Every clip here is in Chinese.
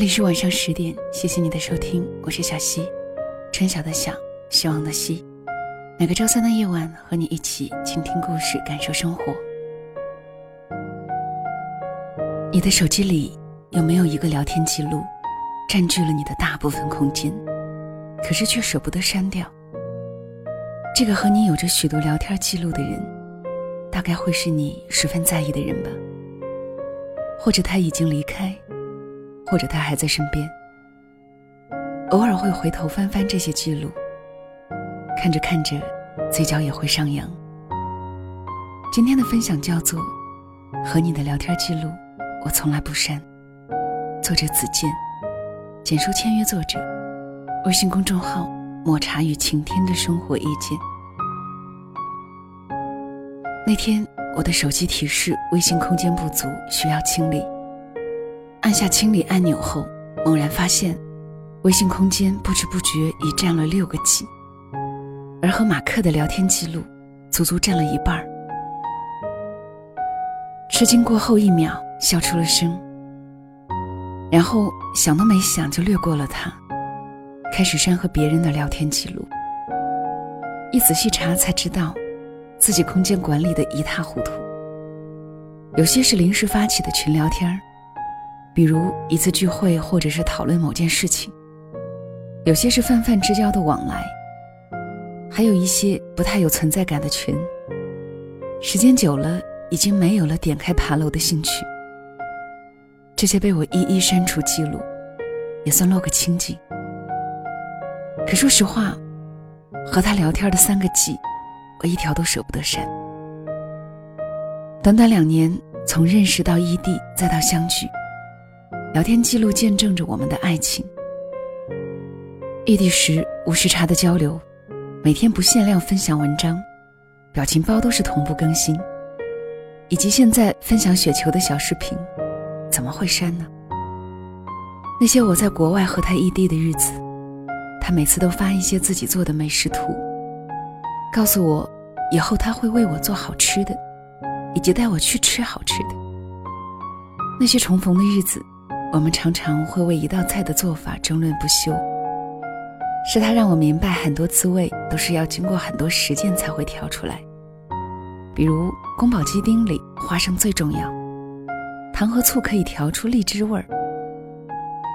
这里是晚上十点，谢谢你的收听，我是小溪，春晓的晓，希望的希。每个周三的夜晚，和你一起倾听故事，感受生活。你的手机里有没有一个聊天记录，占据了你的大部分空间，可是却舍不得删掉？这个和你有着许多聊天记录的人，大概会是你十分在意的人吧？或者他已经离开，或者他还在身边。偶尔会回头翻翻这些记录，看着看着，嘴角也会上扬。今天的分享叫做《和你的聊天记录》。我从来不删。作者子健，简书签约作者，微信公众号“抹茶与晴天”的生活意见。那天我的手机提示微信空间不足，需要清理。按下清理按钮后，猛然发现微信空间不知不觉已占了六个 G，而和马克的聊天记录足足占了一半儿。吃惊过后一秒。笑出了声，然后想都没想就略过了他，开始删和别人的聊天记录。一仔细查才知道，自己空间管理的一塌糊涂。有些是临时发起的群聊天儿比如一次聚会或者是讨论某件事情；有些是泛泛之交的往来，还有一些不太有存在感的群。时间久了，已经没有了点开爬楼的兴趣。这些被我一一删除记录，也算落个清净。可说实话，和他聊天的三个 G，我一条都舍不得删。短短两年，从认识到异地，再到相聚，聊天记录见证着我们的爱情。异地时无时差的交流，每天不限量分享文章，表情包都是同步更新，以及现在分享雪球的小视频。怎么会删呢？那些我在国外和他异地的日子，他每次都发一些自己做的美食图，告诉我以后他会为我做好吃的，以及带我去吃好吃的。那些重逢的日子，我们常常会为一道菜的做法争论不休。是他让我明白，很多滋味都是要经过很多实践才会调出来。比如宫保鸡丁里，花生最重要。糖和醋可以调出荔枝味儿，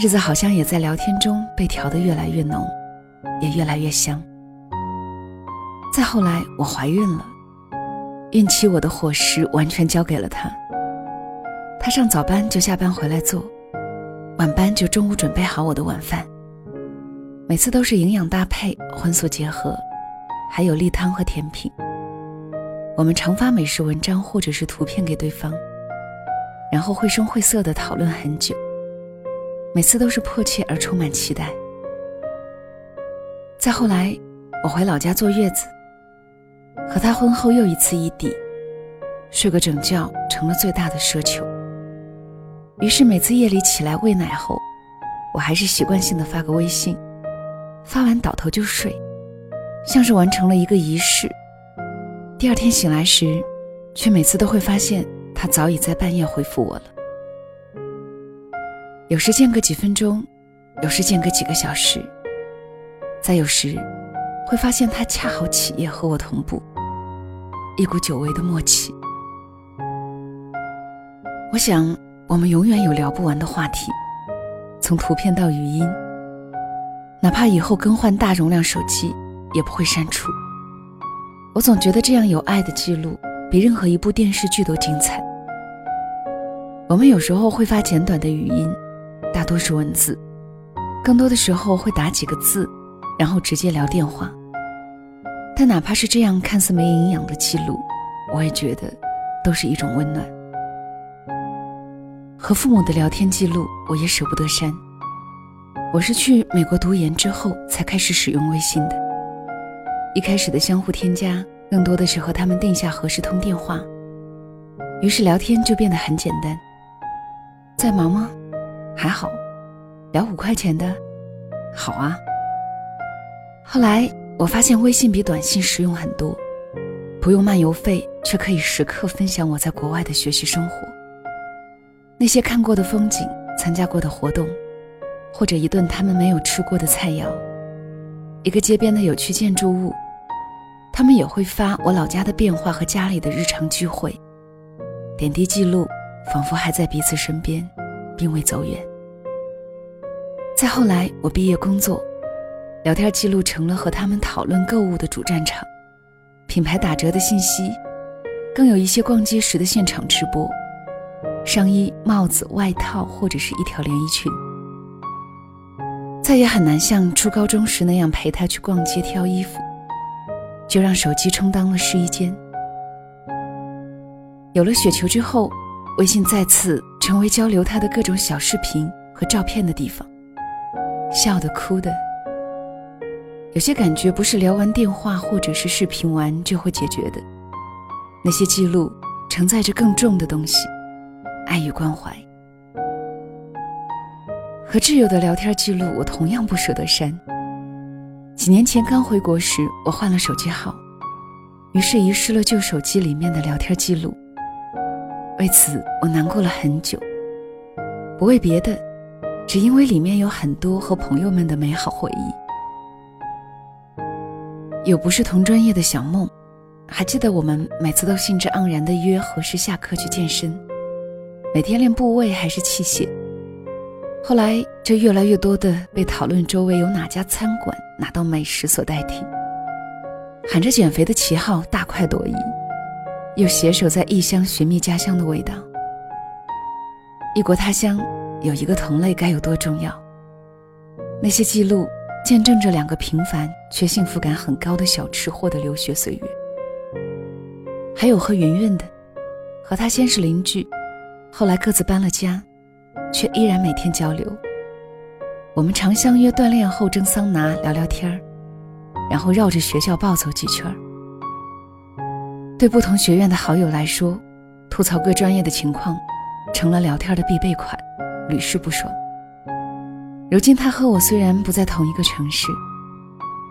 日子好像也在聊天中被调得越来越浓，也越来越香。再后来，我怀孕了，孕期我的伙食完全交给了他。他上早班就下班回来做，晚班就中午准备好我的晚饭。每次都是营养搭配，荤素结合，还有例汤和甜品。我们常发美食文章或者是图片给对方。然后绘声绘色的讨论很久，每次都是迫切而充满期待。再后来，我回老家坐月子，和他婚后又一次异地，睡个整觉成了最大的奢求。于是每次夜里起来喂奶后，我还是习惯性的发个微信，发完倒头就睡，像是完成了一个仪式。第二天醒来时，却每次都会发现。他早已在半夜回复我了，有时间隔几分钟，有时间隔几个小时，再有时，会发现他恰好起夜和我同步，一股久违的默契。我想，我们永远有聊不完的话题，从图片到语音，哪怕以后更换大容量手机，也不会删除。我总觉得这样有爱的记录，比任何一部电视剧都精彩。我们有时候会发简短的语音，大多是文字，更多的时候会打几个字，然后直接聊电话。但哪怕是这样看似没营养的记录，我也觉得都是一种温暖。和父母的聊天记录，我也舍不得删。我是去美国读研之后才开始使用微信的，一开始的相互添加，更多的是和他们定下何时通电话，于是聊天就变得很简单。在忙吗？还好，聊五块钱的，好啊。后来我发现微信比短信实用很多，不用漫游费，却可以时刻分享我在国外的学习生活。那些看过的风景、参加过的活动，或者一顿他们没有吃过的菜肴，一个街边的有趣建筑物。他们也会发我老家的变化和家里的日常聚会，点滴记录，仿佛还在彼此身边，并未走远。再后来，我毕业工作，聊天记录成了和他们讨论购物的主战场，品牌打折的信息，更有一些逛街时的现场直播，上衣、帽子、外套或者是一条连衣裙。再也很难像初高中时那样陪他去逛街挑衣服。就让手机充当了试衣间。有了雪球之后，微信再次成为交流他的各种小视频和照片的地方。笑的、哭的，有些感觉不是聊完电话或者是视频完就会解决的。那些记录承载着更重的东西，爱与关怀。和挚友的聊天记录，我同样不舍得删。几年前刚回国时，我换了手机号，于是遗失了旧手机里面的聊天记录。为此，我难过了很久。不为别的，只因为里面有很多和朋友们的美好回忆。有不是同专业的小梦，还记得我们每次都兴致盎然地约何时下课去健身，每天练部位还是器械。后来，这越来越多的被讨论周围有哪家餐馆拿到美食所代替，喊着减肥的旗号大快朵颐，又携手在异乡寻觅家乡的味道。异国他乡有一个同类该有多重要？那些记录见证着两个平凡却幸福感很高的小吃货的留学岁月。还有和云云的，和他先是邻居，后来各自搬了家。却依然每天交流。我们常相约锻炼后蒸桑拿聊聊天儿，然后绕着学校暴走几圈儿。对不同学院的好友来说，吐槽各专业的情况，成了聊天的必备款，屡试不爽。如今他和我虽然不在同一个城市，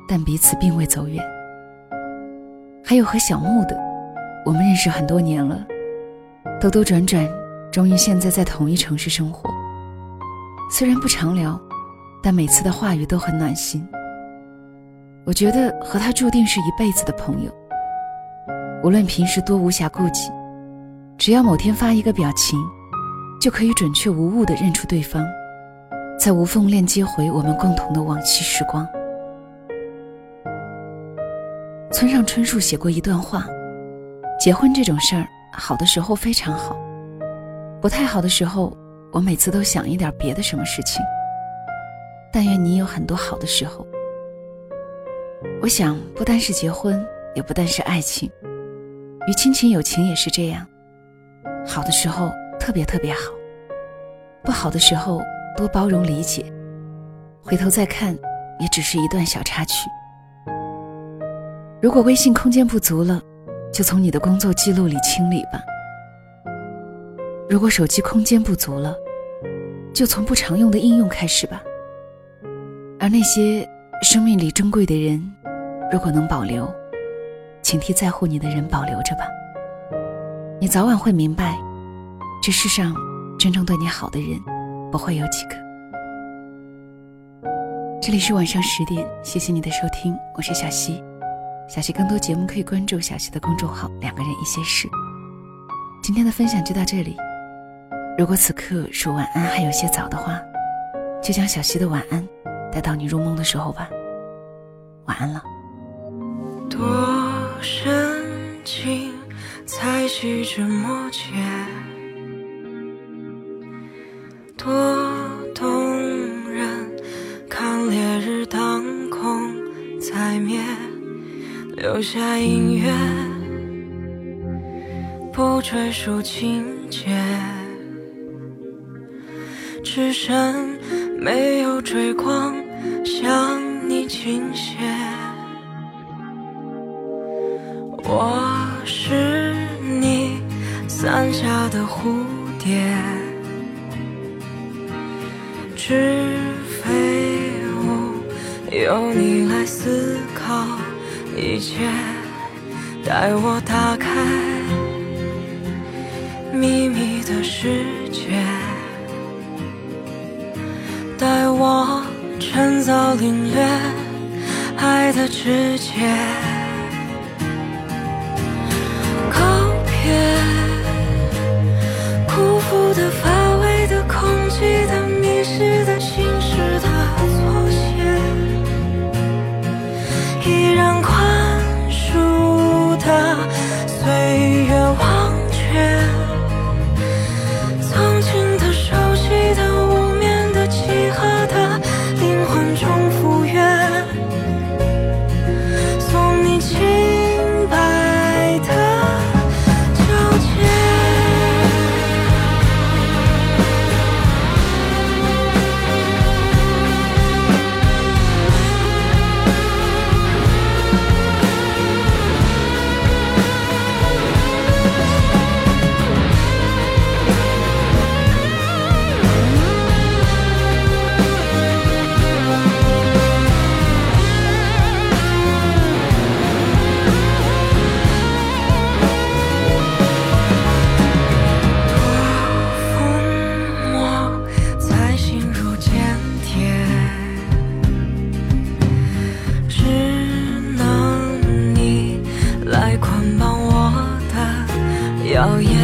但彼此并未走远。还有和小木的，我们认识很多年了，兜兜转转。终于现在在同一城市生活，虽然不常聊，但每次的话语都很暖心。我觉得和他注定是一辈子的朋友。无论平时多无暇顾及，只要某天发一个表情，就可以准确无误地认出对方，再无缝链接回我们共同的往昔时光。村上春树写过一段话：结婚这种事儿，好的时候非常好。不太好的时候，我每次都想一点别的什么事情。但愿你有很多好的时候。我想，不单是结婚，也不单是爱情，与亲情友情也是这样。好的时候特别特别好，不好的时候多包容理解。回头再看，也只是一段小插曲。如果微信空间不足了，就从你的工作记录里清理吧。如果手机空间不足了，就从不常用的应用开始吧。而那些生命里珍贵的人，如果能保留，请替在乎你的人保留着吧。你早晚会明白，这世上真正对你好的人，不会有几个。这里是晚上十点，谢谢你的收听，我是小溪。小溪更多节目可以关注小溪的公众号“两个人一些事”。今天的分享就到这里。如果此刻说晚安还有些早的话，就将小溪的晚安带到你入梦的时候吧。晚安了。多深情才细枝末节，多动人看烈日当空才灭，留下音乐，不赘述情节。只剩没有追光向你倾斜。我是你伞下的蝴蝶，纸飞舞，由你来思考一切，带我打开秘密的世界。带我趁早领略爱的直接。耀眼